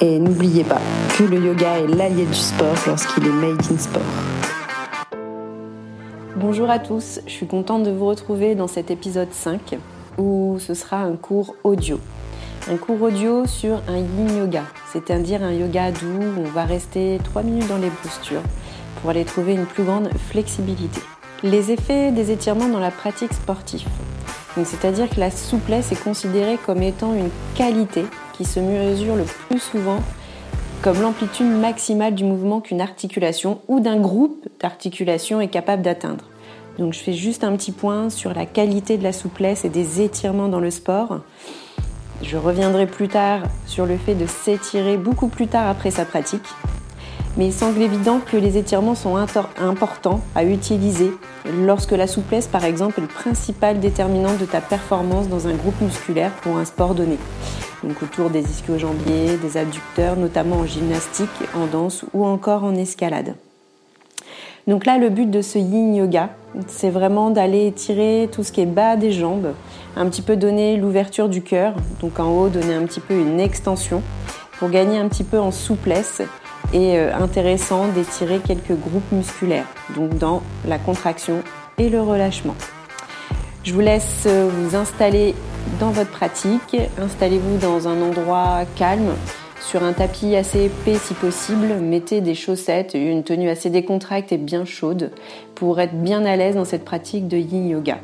Et n'oubliez pas que le yoga est l'allié du sport lorsqu'il est made in sport. Bonjour à tous, je suis contente de vous retrouver dans cet épisode 5 où ce sera un cours audio. Un cours audio sur un yin yoga, c'est-à-dire un yoga doux où on va rester 3 minutes dans les postures pour aller trouver une plus grande flexibilité. Les effets des étirements dans la pratique sportive. C'est-à-dire que la souplesse est considérée comme étant une qualité qui se mesure le plus souvent comme l'amplitude maximale du mouvement qu'une articulation ou d'un groupe d'articulations est capable d'atteindre. Donc je fais juste un petit point sur la qualité de la souplesse et des étirements dans le sport. Je reviendrai plus tard sur le fait de s'étirer beaucoup plus tard après sa pratique mais il semble évident que les étirements sont importants à utiliser lorsque la souplesse, par exemple, est le principal déterminant de ta performance dans un groupe musculaire pour un sport donné. Donc autour des ischio-jambiers, des adducteurs, notamment en gymnastique, en danse ou encore en escalade. Donc là, le but de ce yin yoga, c'est vraiment d'aller étirer tout ce qui est bas des jambes, un petit peu donner l'ouverture du cœur, donc en haut donner un petit peu une extension pour gagner un petit peu en souplesse et euh, intéressant d'étirer quelques groupes musculaires, donc dans la contraction et le relâchement. Je vous laisse euh, vous installer dans votre pratique. Installez-vous dans un endroit calme, sur un tapis assez épais si possible. Mettez des chaussettes et une tenue assez décontracte et bien chaude pour être bien à l'aise dans cette pratique de yin yoga.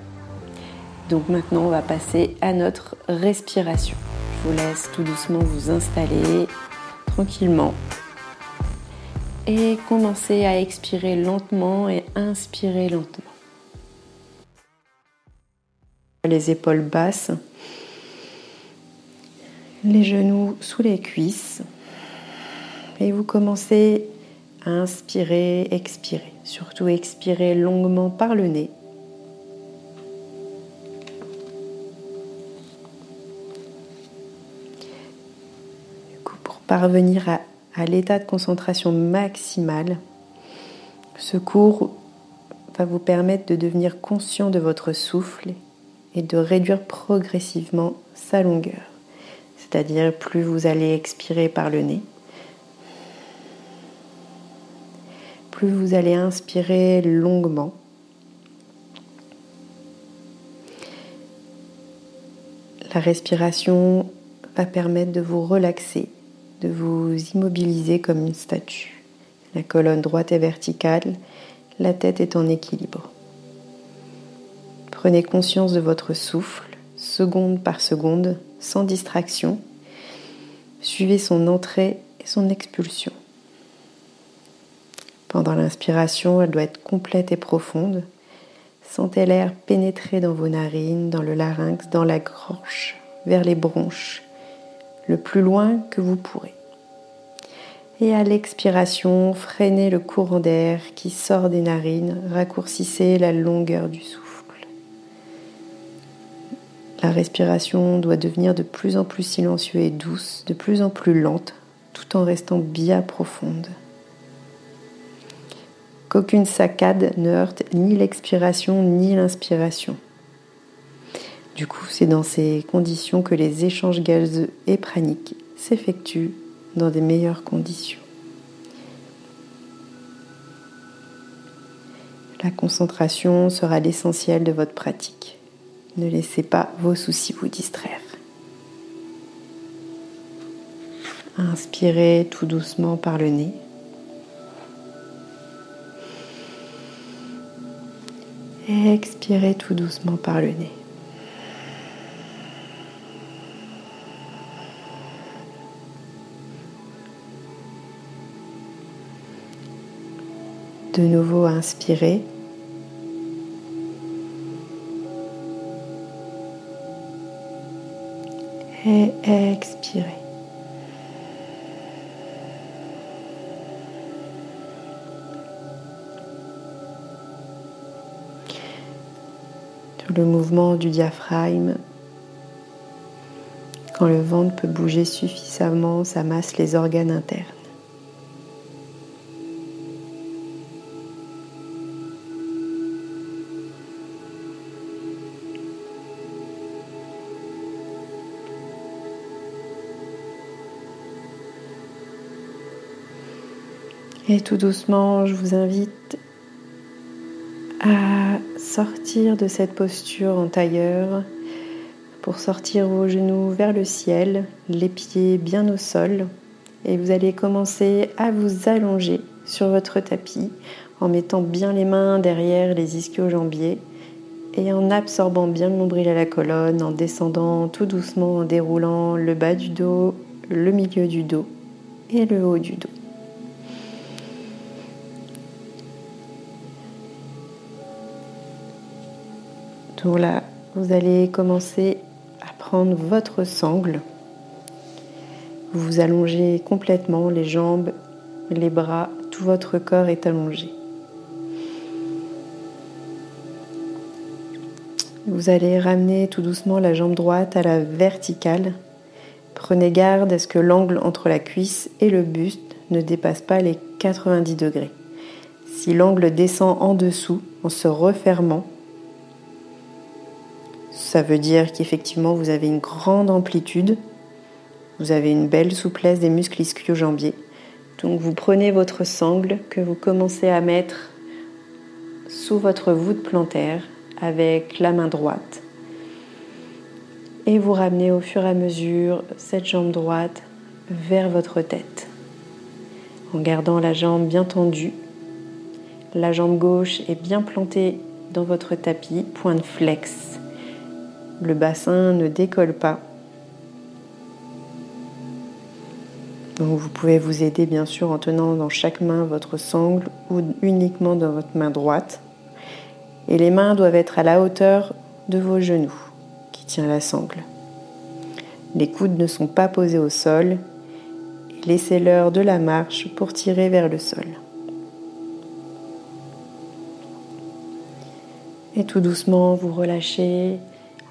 Donc maintenant, on va passer à notre respiration. Je vous laisse tout doucement vous installer tranquillement et commencez à expirer lentement et inspirer lentement. Les épaules basses, les genoux sous les cuisses et vous commencez à inspirer, expirer. Surtout expirer longuement par le nez. Pour parvenir à à l'état de concentration maximale, ce cours va vous permettre de devenir conscient de votre souffle et de réduire progressivement sa longueur. C'est-à-dire plus vous allez expirer par le nez, plus vous allez inspirer longuement. La respiration va permettre de vous relaxer de vous immobiliser comme une statue. La colonne droite est verticale, la tête est en équilibre. Prenez conscience de votre souffle, seconde par seconde, sans distraction. Suivez son entrée et son expulsion. Pendant l'inspiration, elle doit être complète et profonde. Sentez l'air pénétrer dans vos narines, dans le larynx, dans la gorge, vers les bronches, le plus loin que vous pourrez. Et à l'expiration, freinez le courant d'air qui sort des narines, raccourcissez la longueur du souffle. La respiration doit devenir de plus en plus silencieuse et douce, de plus en plus lente, tout en restant bien profonde. Qu'aucune saccade ne heurte ni l'expiration ni l'inspiration. Du coup, c'est dans ces conditions que les échanges gazeux et praniques s'effectuent dans des meilleures conditions. La concentration sera l'essentiel de votre pratique. Ne laissez pas vos soucis vous distraire. Inspirez tout doucement par le nez. Expirez tout doucement par le nez. de nouveau inspirer. Et expirer. Tout le mouvement du diaphragme, quand le ventre peut bouger suffisamment, ça masse les organes internes. Et tout doucement, je vous invite à sortir de cette posture en tailleur pour sortir vos genoux vers le ciel, les pieds bien au sol. Et vous allez commencer à vous allonger sur votre tapis en mettant bien les mains derrière les ischio-jambiers et en absorbant bien le nombril à la colonne, en descendant tout doucement, en déroulant le bas du dos, le milieu du dos et le haut du dos. Là, vous allez commencer à prendre votre sangle. Vous vous allongez complètement, les jambes, les bras, tout votre corps est allongé. Vous allez ramener tout doucement la jambe droite à la verticale. Prenez garde à ce que l'angle entre la cuisse et le buste ne dépasse pas les 90 degrés. Si l'angle descend en dessous en se refermant, ça veut dire qu'effectivement vous avez une grande amplitude, vous avez une belle souplesse des muscles ischio-jambiers. Donc vous prenez votre sangle que vous commencez à mettre sous votre voûte plantaire avec la main droite. Et vous ramenez au fur et à mesure cette jambe droite vers votre tête. En gardant la jambe bien tendue, la jambe gauche est bien plantée dans votre tapis, point de flex le bassin ne décolle pas. Donc vous pouvez vous aider bien sûr en tenant dans chaque main votre sangle ou uniquement dans votre main droite. Et les mains doivent être à la hauteur de vos genoux qui tient la sangle. Les coudes ne sont pas posés au sol. Laissez-leur de la marche pour tirer vers le sol. Et tout doucement, vous relâchez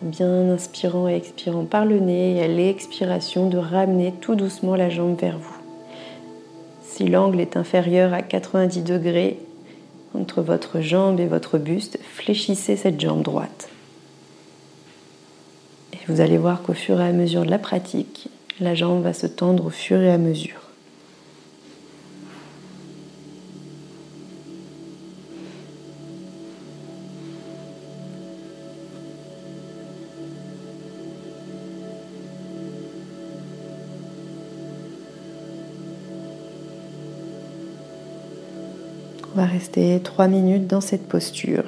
bien inspirant et expirant par le nez et à l'expiration de ramener tout doucement la jambe vers vous. Si l'angle est inférieur à 90 degrés entre votre jambe et votre buste, fléchissez cette jambe droite. Et vous allez voir qu'au fur et à mesure de la pratique, la jambe va se tendre au fur et à mesure. Rester trois minutes dans cette posture.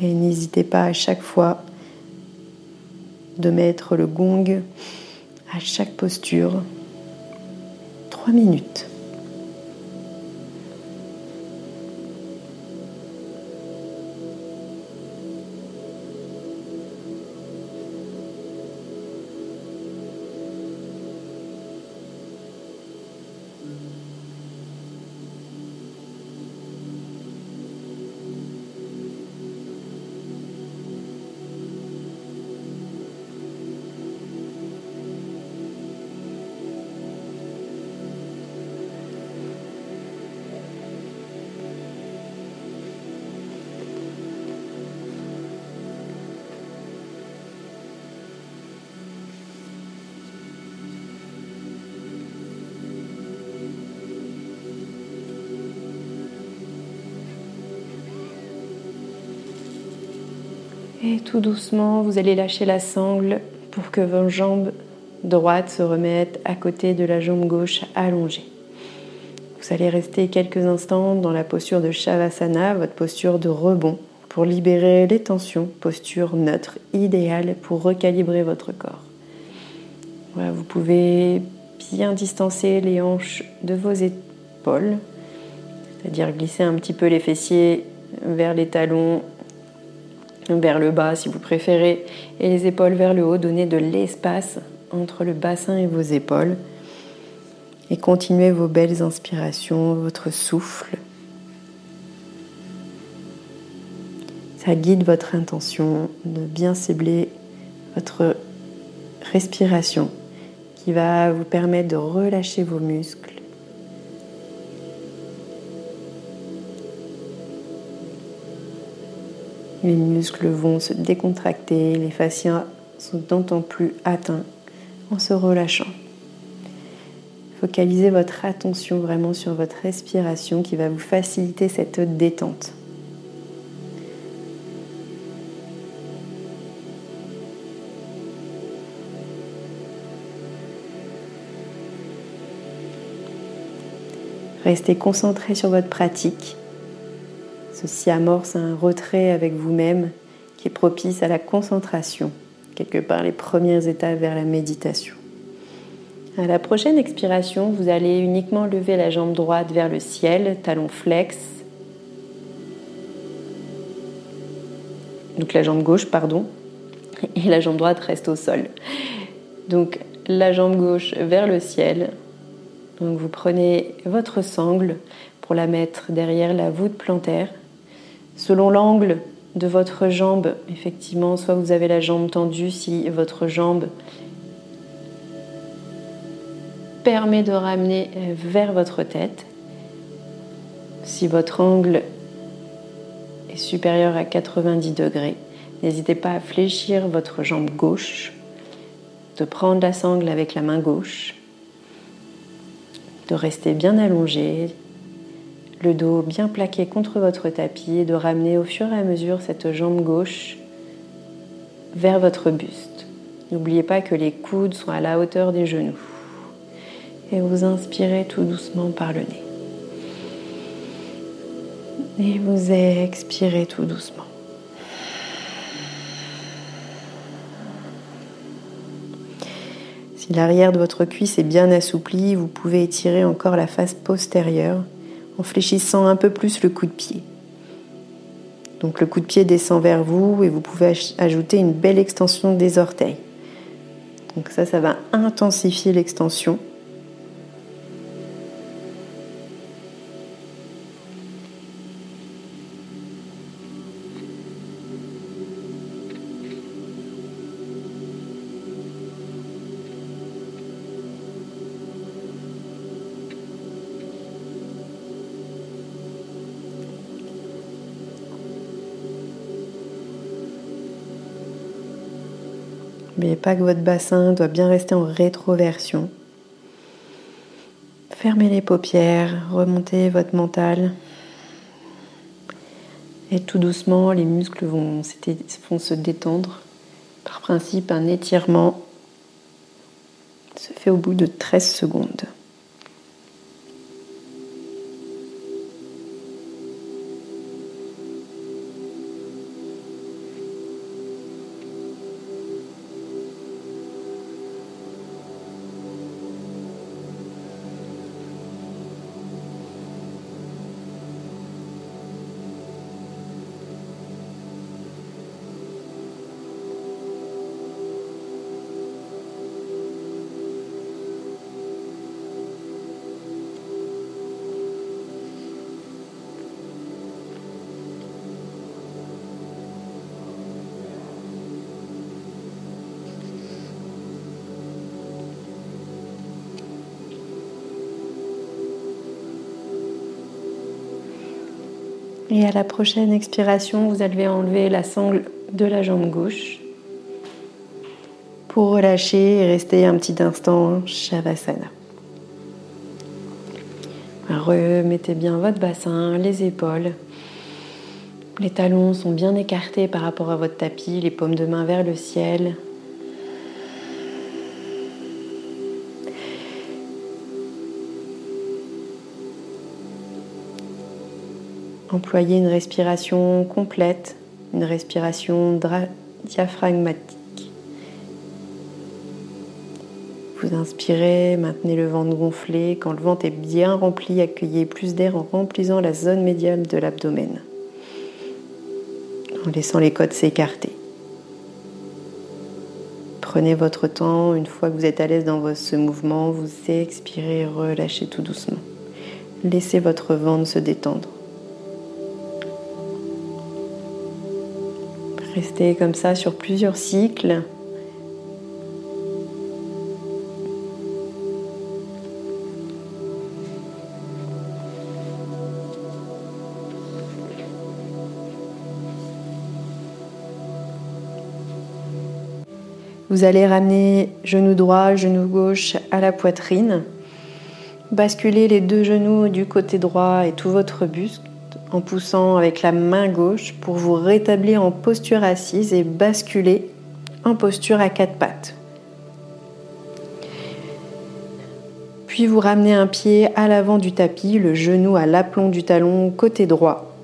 Et n'hésitez pas à chaque fois de mettre le gong à chaque posture. Trois minutes. Et tout doucement, vous allez lâcher la sangle pour que vos jambes droites se remettent à côté de la jambe gauche allongée. Vous allez rester quelques instants dans la posture de Shavasana, votre posture de rebond, pour libérer les tensions, posture neutre, idéale pour recalibrer votre corps. vous pouvez bien distancer les hanches de vos épaules, c'est-à-dire glisser un petit peu les fessiers vers les talons vers le bas si vous préférez, et les épaules vers le haut, donnez de l'espace entre le bassin et vos épaules. Et continuez vos belles inspirations, votre souffle. Ça guide votre intention de bien cibler votre respiration qui va vous permettre de relâcher vos muscles. Les muscles vont se décontracter, les fascias sont d'autant plus atteints en se relâchant. Focalisez votre attention vraiment sur votre respiration qui va vous faciliter cette détente. Restez concentré sur votre pratique. Ceci amorce un retrait avec vous-même qui est propice à la concentration, quelque part les premières étapes vers la méditation. À la prochaine expiration, vous allez uniquement lever la jambe droite vers le ciel, talon flex. Donc la jambe gauche, pardon, et la jambe droite reste au sol. Donc la jambe gauche vers le ciel, donc vous prenez votre sangle pour la mettre derrière la voûte plantaire. Selon l'angle de votre jambe, effectivement, soit vous avez la jambe tendue si votre jambe permet de ramener vers votre tête. Si votre angle est supérieur à 90 degrés, n'hésitez pas à fléchir votre jambe gauche, de prendre la sangle avec la main gauche de rester bien allongé, le dos bien plaqué contre votre tapis et de ramener au fur et à mesure cette jambe gauche vers votre buste. N'oubliez pas que les coudes sont à la hauteur des genoux. Et vous inspirez tout doucement par le nez. Et vous expirez tout doucement. Si l'arrière de votre cuisse est bien assoupli, vous pouvez étirer encore la face postérieure en fléchissant un peu plus le coup de pied. Donc le coup de pied descend vers vous et vous pouvez ajouter une belle extension des orteils. Donc ça, ça va intensifier l'extension. Que votre bassin doit bien rester en rétroversion. Fermez les paupières, remontez votre mental. Et tout doucement, les muscles vont, vont se détendre. Par principe, un étirement se fait au bout de 13 secondes. Et à la prochaine expiration, vous allez enlever la sangle de la jambe gauche pour relâcher et rester un petit instant en Shavasana. Remettez bien votre bassin, les épaules. Les talons sont bien écartés par rapport à votre tapis, les paumes de main vers le ciel. Employez une respiration complète, une respiration diaphragmatique. Vous inspirez, maintenez le ventre gonflé. Quand le ventre est bien rempli, accueillez plus d'air en remplissant la zone médiane de l'abdomen, en laissant les côtes s'écarter. Prenez votre temps, une fois que vous êtes à l'aise dans ce mouvement, vous expirez, relâchez tout doucement. Laissez votre ventre se détendre. Restez comme ça sur plusieurs cycles. Vous allez ramener genou droit, genou gauche à la poitrine. Basculez les deux genoux du côté droit et tout votre buste en poussant avec la main gauche pour vous rétablir en posture assise et basculer en posture à quatre pattes. Puis vous ramenez un pied à l'avant du tapis, le genou à l'aplomb du talon côté droit.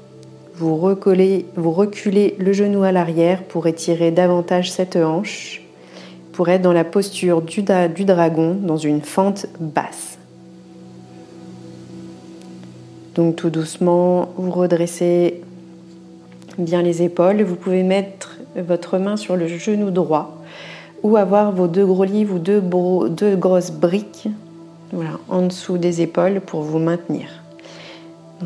Vous, vous reculez le genou à l'arrière pour étirer davantage cette hanche pour être dans la posture du dragon, dans une fente basse. Donc tout doucement, vous redressez bien les épaules. Vous pouvez mettre votre main sur le genou droit ou avoir vos deux gros livres ou deux, grosses briques en dessous des épaules pour vous maintenir.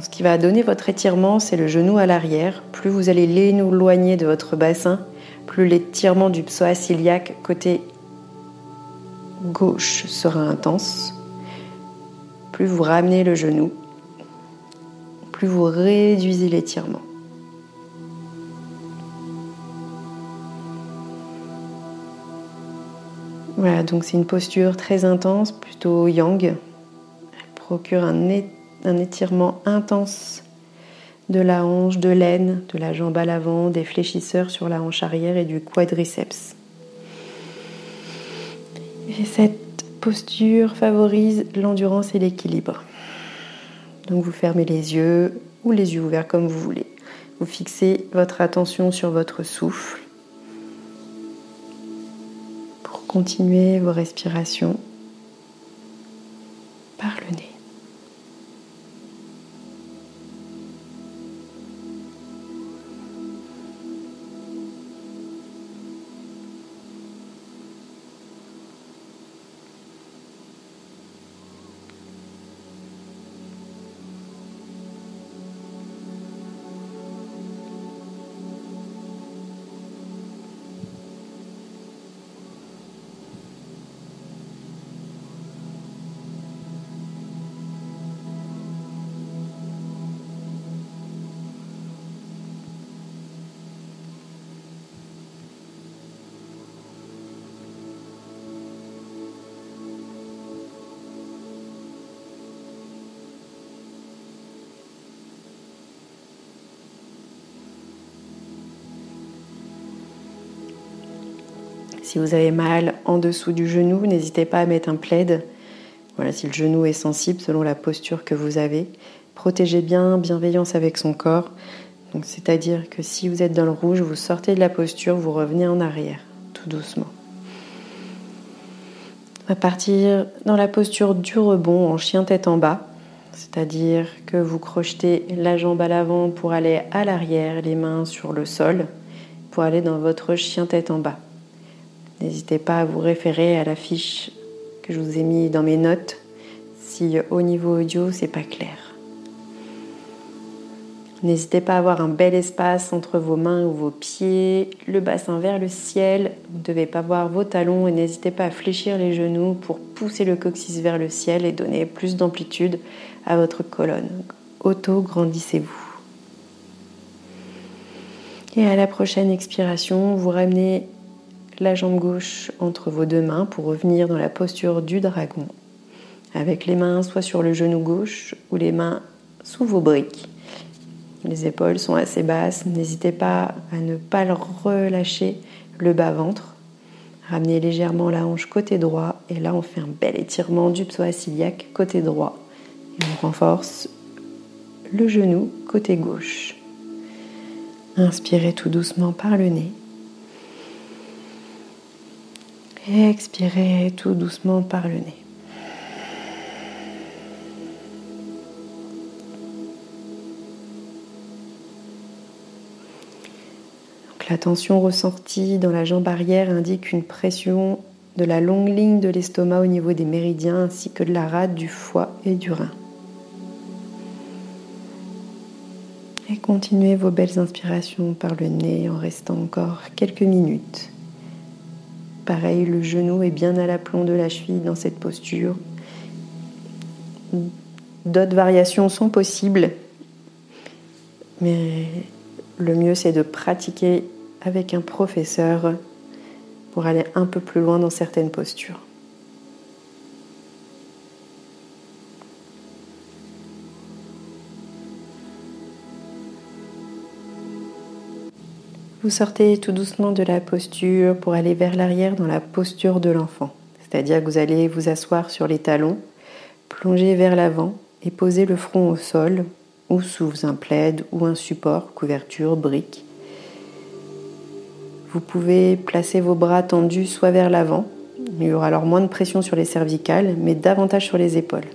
Ce qui va donner votre étirement, c'est le genou à l'arrière. Plus vous allez l'éloigner de votre bassin, plus l'étirement du psoas iliaque côté gauche sera intense. Plus vous ramenez le genou, plus vous réduisez l'étirement. Voilà, donc c'est une posture très intense, plutôt yang. Elle procure un, étirement intense de la hanche, de l'aine, de la jambe à l'avant, des fléchisseurs sur la hanche arrière et du quadriceps. Et cette posture favorise l'endurance et l'équilibre. Donc vous fermez les yeux ou les yeux ouverts comme vous voulez. Vous fixez votre attention sur votre souffle pour continuer vos respirations par le nez. Si vous avez mal en dessous du genou, n'hésitez pas à mettre un plaid. Voilà, si le genou est sensible selon la posture que vous avez. Protégez bien, bienveillance avec son corps. C'est-à-dire que si vous êtes dans le rouge, vous sortez de la posture, vous revenez en arrière, tout doucement. On va partir dans la posture du rebond en chien tête en bas. C'est-à-dire que vous crochetez la jambe à l'avant pour aller à l'arrière, les mains sur le sol, pour aller dans votre chien tête en bas. N'hésitez pas à vous référer à la fiche que je vous ai mis dans mes notes si au niveau audio c'est pas clair. N'hésitez pas à avoir un bel espace entre vos mains ou vos pieds, le bassin vers le ciel. Vous ne devez pas voir vos talons et n'hésitez pas à fléchir les genoux pour pousser le coccyx vers le ciel et donner plus d'amplitude à votre colonne. Auto-grandissez-vous. Et à la prochaine expiration, vous ramenez la jambe gauche entre vos deux mains pour revenir dans la posture du dragon, avec les mains soit sur le genou gauche ou les mains sous vos briques. Les épaules sont assez basses, n'hésitez pas à ne pas relâcher le bas-ventre. Ramenez légèrement la hanche côté droit et là on fait un bel étirement du psoas iliaque côté droit. On renforce le genou côté gauche. Inspirez tout doucement par le nez. Expirez tout doucement par le nez. la tension ressentie dans la jambe arrière indique une pression de la longue ligne de l'estomac au niveau des méridiens ainsi que de la rate du foie et du rein. Et continuez vos belles inspirations par le nez en restant encore quelques minutes. Pareil, le genou est bien à l'aplomb de la cheville dans cette posture. D'autres variations sont possibles, mais le mieux c'est de pratiquer avec un professeur pour aller un peu plus loin dans certaines postures. Vous sortez tout doucement de la posture pour aller vers l'arrière dans la posture de l'enfant. C'est-à-dire que vous allez vous asseoir sur les talons, plonger vers l'avant et poser le front au sol ou sous un plaid ou un support, couverture, brique. Vous pouvez placer vos bras tendus soit vers l'avant, il y aura alors moins de pression sur les cervicales, mais davantage sur les épaules.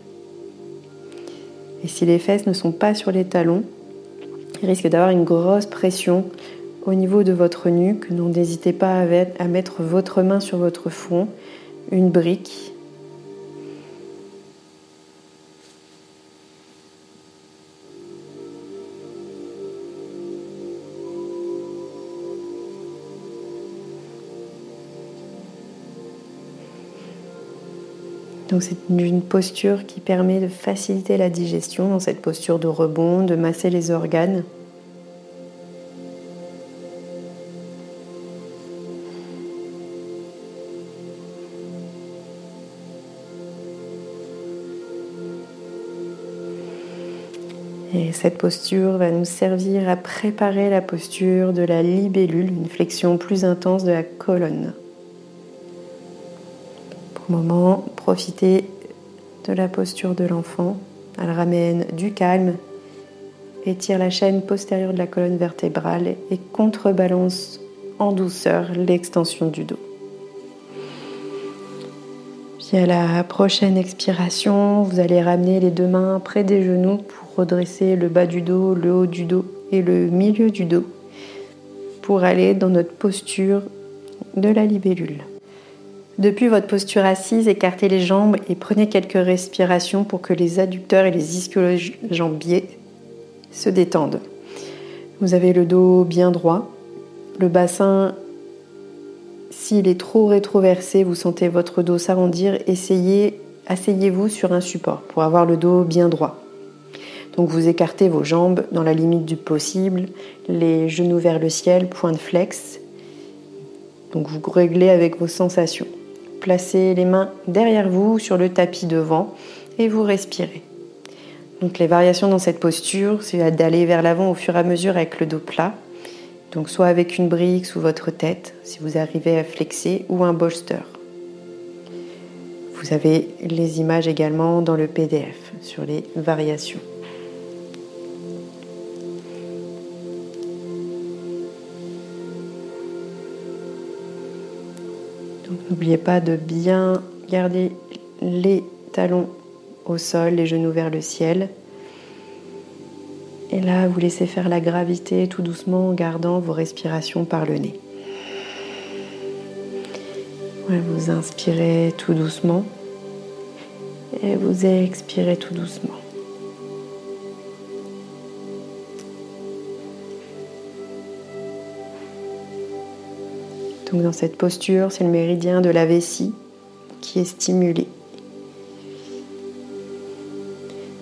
Et si les fesses ne sont pas sur les talons, il risque d'avoir une grosse pression au niveau de votre nuque. N'hésitez pas à mettre votre main sur votre front, une brique. Donc c'est une posture qui permet de faciliter la digestion dans cette posture de rebond, de masser les organes. Cette posture va nous servir à préparer la posture de la libellule, une flexion plus intense de la colonne. Pour le moment, profitez de la posture de l'enfant. Elle ramène du calme, étire la chaîne postérieure de la colonne vertébrale et contrebalance en douceur l'extension du dos. Puis à la prochaine expiration, vous allez ramener les deux mains près des genoux pour redresser le bas du dos, le haut du dos et le milieu du dos pour aller dans notre posture de la libellule. Depuis votre posture assise, écartez les jambes et prenez quelques respirations pour que les adducteurs et les ischio-jambiers se détendent. Vous avez le dos bien droit, le bassin, s'il est trop rétroversé, vous sentez votre dos s'arrondir, essayez, asseyez-vous sur un support pour avoir le dos bien droit. Donc vous écartez vos jambes dans la limite du possible, les genoux vers le ciel, point de flex. Donc vous réglez avec vos sensations. Placez les mains derrière vous sur le tapis devant et vous respirez. Donc les variations dans cette posture, c'est d'aller vers l'avant au fur et à mesure avec le dos plat. Donc soit avec une brique sous votre tête si vous arrivez à flexer ou un bolster. Vous avez les images également dans le PDF sur les variations. N'oubliez pas de bien garder les talons au sol, les genoux vers le ciel. Et là, vous laissez faire la gravité tout doucement en gardant vos respirations par le nez. vous inspirez tout doucement et vous expirez tout doucement. Donc dans cette posture, c'est le méridien de la vessie qui est stimulé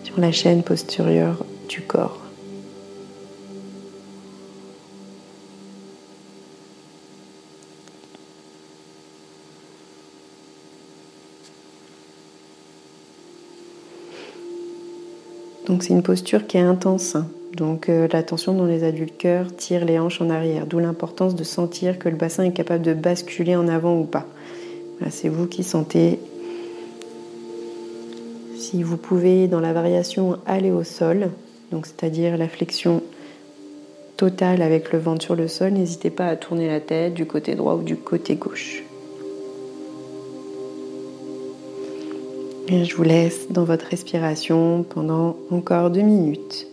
sur la chaîne postérieure du corps. Donc c'est une posture qui est intense. Donc euh, la tension dans les adultes cœurs tire les hanches en arrière, d'où l'importance de sentir que le bassin est capable de basculer en avant ou pas. c'est vous qui sentez. Si vous pouvez, dans la variation, aller au sol, donc c'est-à-dire la flexion totale avec le ventre sur le sol, n'hésitez pas à tourner la tête du côté droit ou du côté gauche. Et je vous laisse dans votre respiration pendant encore deux minutes.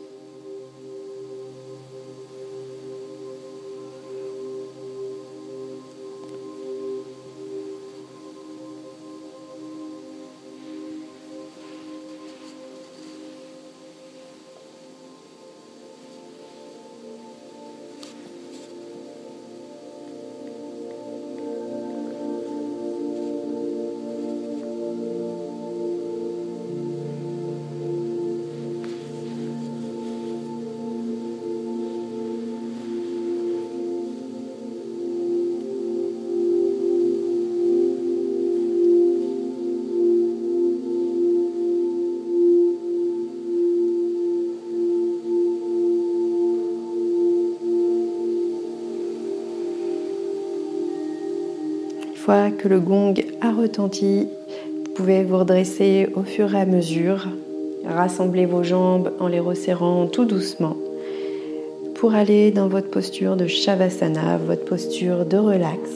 Fois que le gong a retenti, vous pouvez vous redresser au fur et à mesure, rassembler vos jambes en les resserrant tout doucement pour aller dans votre posture de Shavasana, votre posture de relax,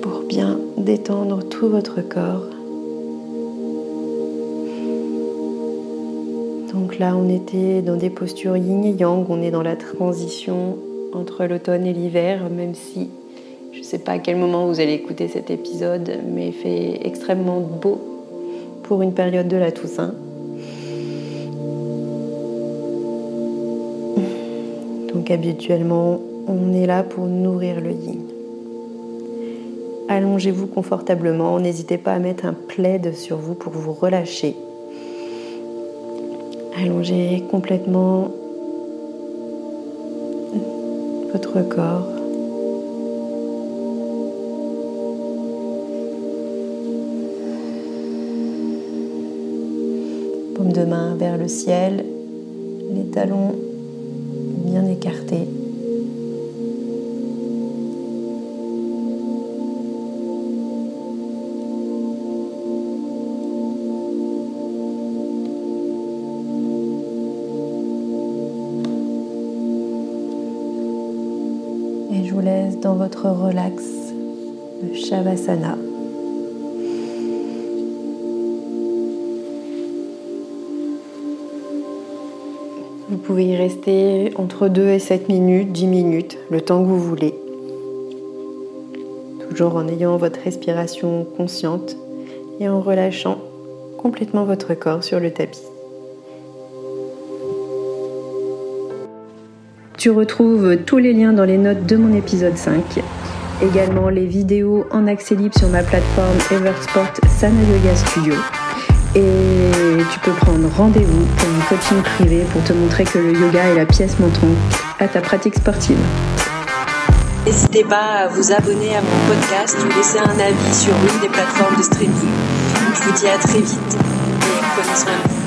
pour bien détendre tout votre corps. Donc là, on était dans des postures yin et yang, on est dans la transition entre l'automne et l'hiver, même si je ne sais pas à quel moment vous allez écouter cet épisode, mais il fait extrêmement beau pour une période de la Toussaint. Donc habituellement, on est là pour nourrir le yin. Allongez-vous confortablement, n'hésitez pas à mettre un plaid sur vous pour vous relâcher. Allongez complètement votre corps. Paume de main vers le ciel, les talons bien écartés. Relax de Shavasana. Vous pouvez y rester entre 2 et 7 minutes, 10 minutes, le temps que vous voulez. Toujours en ayant votre respiration consciente et en relâchant complètement votre corps sur le tapis. Tu retrouves tous les liens dans les notes de mon épisode 5. Également les vidéos en accès libre sur ma plateforme Eversport Sana Yoga Studio. Et tu peux prendre rendez-vous pour un coaching privé pour te montrer que le yoga est la pièce montante à ta pratique sportive. N'hésitez pas à vous abonner à mon podcast ou laisser un avis sur une des plateformes de streaming. Je vous dis à très vite et prenez soin.